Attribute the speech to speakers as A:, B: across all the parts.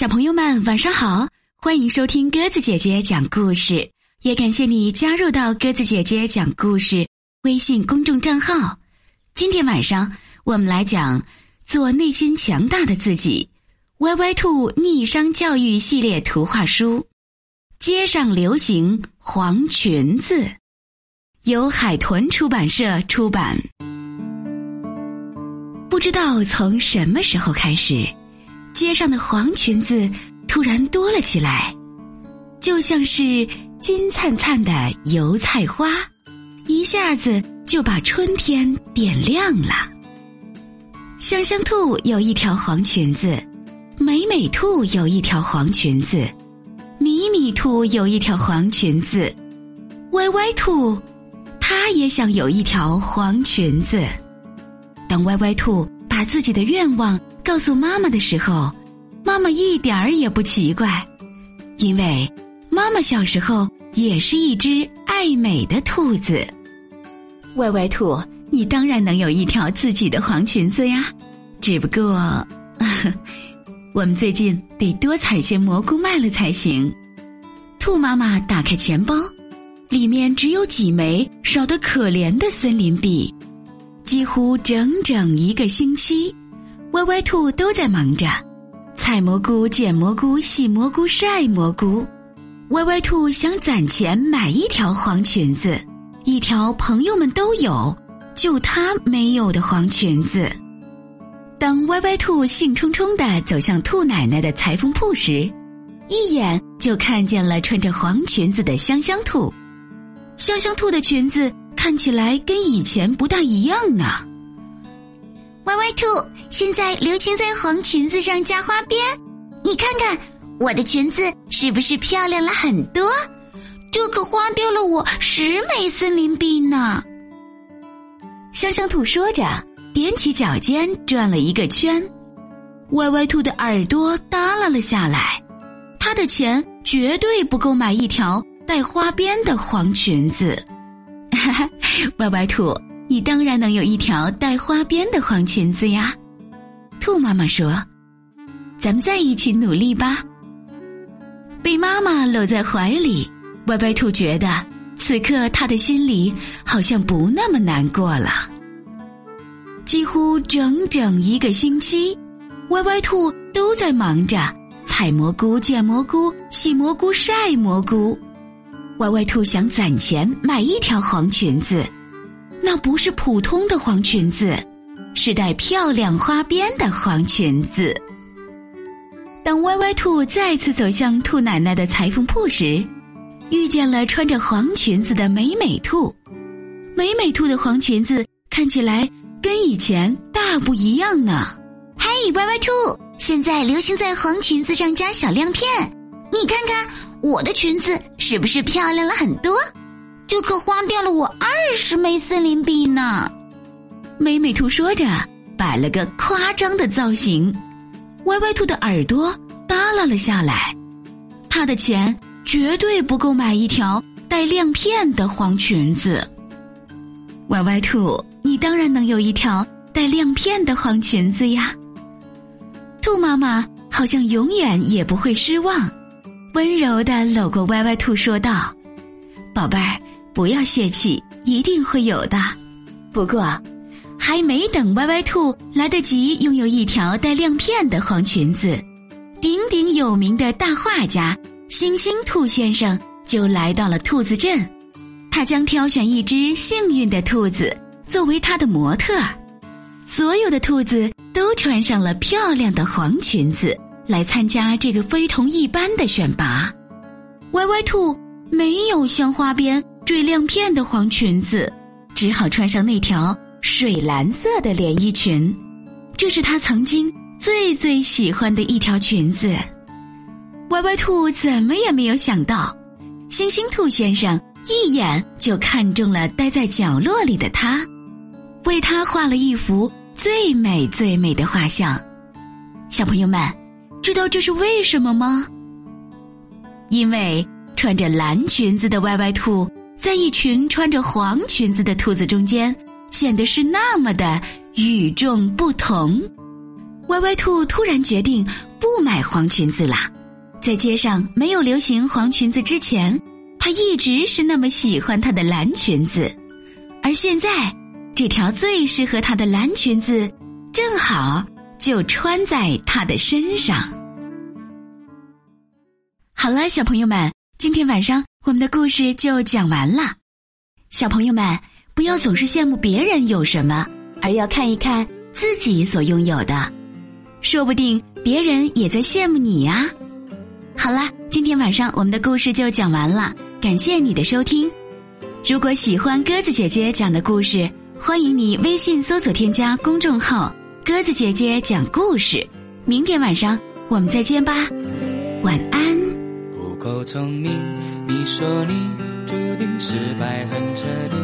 A: 小朋友们，晚上好！欢迎收听鸽子姐姐讲故事，也感谢你加入到鸽子姐姐讲故事微信公众账号。今天晚上我们来讲《做内心强大的自己》歪歪兔逆商教育系列图画书。街上流行黄裙子，由海豚出版社出版。不知道从什么时候开始。街上的黄裙子突然多了起来，就像是金灿灿的油菜花，一下子就把春天点亮了。香香兔有一条黄裙子，美美兔有一条黄裙子，米米兔有一条黄裙子，歪歪兔，它也想有一条黄裙子。当歪歪兔把自己的愿望。告诉妈妈的时候，妈妈一点儿也不奇怪，因为妈妈小时候也是一只爱美的兔子。歪歪兔，你当然能有一条自己的黄裙子呀，只不过，我们最近得多采些蘑菇卖了才行。兔妈妈打开钱包，里面只有几枚少得可怜的森林币，几乎整整一个星期。歪歪兔都在忙着采蘑菇、捡蘑菇、洗蘑菇、晒蘑菇。歪歪兔想攒钱买一条黄裙子，一条朋友们都有，就他没有的黄裙子。当歪歪兔兴冲冲地走向兔奶奶的裁缝铺时，一眼就看见了穿着黄裙子的香香兔。香香兔的裙子看起来跟以前不大一样呢。
B: 歪歪兔现在流行在黄裙子上加花边，你看看我的裙子是不是漂亮了很多？这可花掉了我十枚森林币呢。
A: 香香兔说着，踮起脚尖转了一个圈。歪歪兔的耳朵耷拉了下来，他的钱绝对不够买一条带花边的黄裙子。哈哈，歪歪兔。你当然能有一条带花边的黄裙子呀，兔妈妈说：“咱们在一起努力吧。”被妈妈搂在怀里，歪歪兔觉得此刻他的心里好像不那么难过了。几乎整整一个星期，歪歪兔都在忙着采蘑菇、捡蘑菇、洗蘑菇、晒蘑菇。歪歪兔想攒钱买一条黄裙子。那不是普通的黄裙子，是带漂亮花边的黄裙子。当歪歪兔再次走向兔奶奶的裁缝铺时，遇见了穿着黄裙子的美美兔。美美兔的黄裙子看起来跟以前大不一样呢。
B: 嘿，歪歪兔，现在流行在黄裙子上加小亮片，你看看我的裙子是不是漂亮了很多？这可花掉了我二十枚森林币呢！
A: 美美兔说着，摆了个夸张的造型。歪歪兔的耳朵耷拉了下来，他的钱绝对不够买一条带亮片的黄裙子。歪歪兔，你当然能有一条带亮片的黄裙子呀！兔妈妈好像永远也不会失望，温柔的搂过歪歪兔，说道：“宝贝儿。”不要泄气，一定会有的。不过，还没等歪歪兔来得及拥有一条带亮片的黄裙子，鼎鼎有名的大画家星星兔先生就来到了兔子镇。他将挑选一只幸运的兔子作为他的模特儿。所有的兔子都穿上了漂亮的黄裙子来参加这个非同一般的选拔。歪歪兔没有镶花边。缀亮片的黄裙子，只好穿上那条水蓝色的连衣裙，这是他曾经最最喜欢的一条裙子。歪歪兔怎么也没有想到，星星兔先生一眼就看中了待在角落里的他，为他画了一幅最美最美的画像。小朋友们，知道这是为什么吗？因为穿着蓝裙子的歪歪兔。在一群穿着黄裙子的兔子中间，显得是那么的与众不同。歪歪兔突然决定不买黄裙子了。在街上没有流行黄裙子之前，他一直是那么喜欢他的蓝裙子，而现在，这条最适合他的蓝裙子，正好就穿在他的身上。好了，小朋友们，今天晚上我们的故事就讲完了。小朋友们，不要总是羡慕别人有什么，而要看一看自己所拥有的，说不定别人也在羡慕你呀。好了，今天晚上我们的故事就讲完了，感谢你的收听。如果喜欢鸽子姐姐讲的故事，欢迎你微信搜索添加公众号“鸽子姐姐讲故事”。明天晚上我们再见吧，晚安。
C: 够聪明，你说你注定失败很彻底，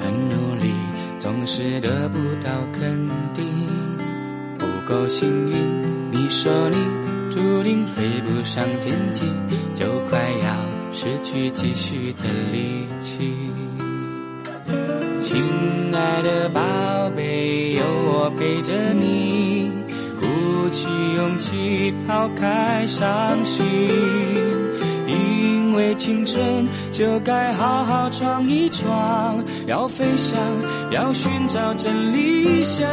C: 很努力，总是得不到肯定。不够幸运，你说你。注定飞不上天际，就快要失去继续的力气。亲爱的宝贝，有我陪着你，鼓起勇气抛开伤心。青春就该好好闯一闯，要飞翔，要寻找真理想。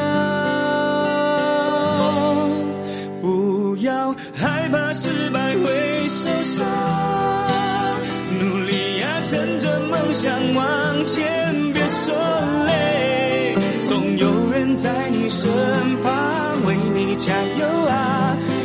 C: 不要害怕失败会受伤，努力呀，趁着梦想往前，别说累，总有人在你身旁为你加油啊！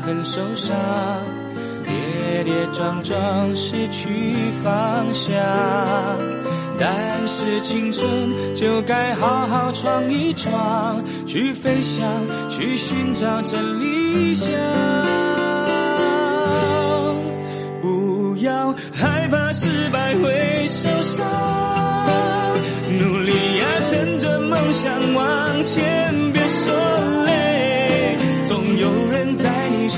C: 很受伤，跌跌撞撞失去方向，但是青春就该好好闯一闯，去飞翔，去寻找真理想。不要害怕失败会受伤，努力呀，趁着梦想往前，别说，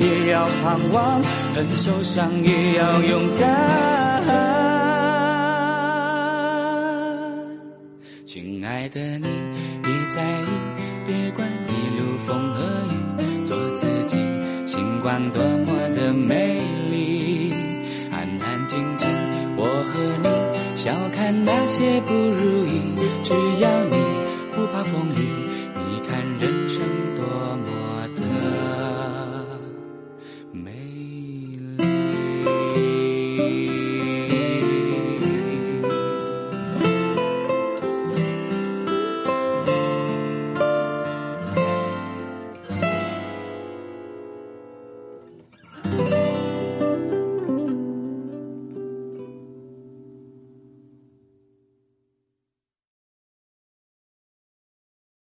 C: 也要盼望，很受伤也要勇敢。亲爱的你，别在意，别管一路风和雨，做自己，星光多么的美丽。安安静静，我和你，笑看那些不如意，只要你不怕风雨。你看人。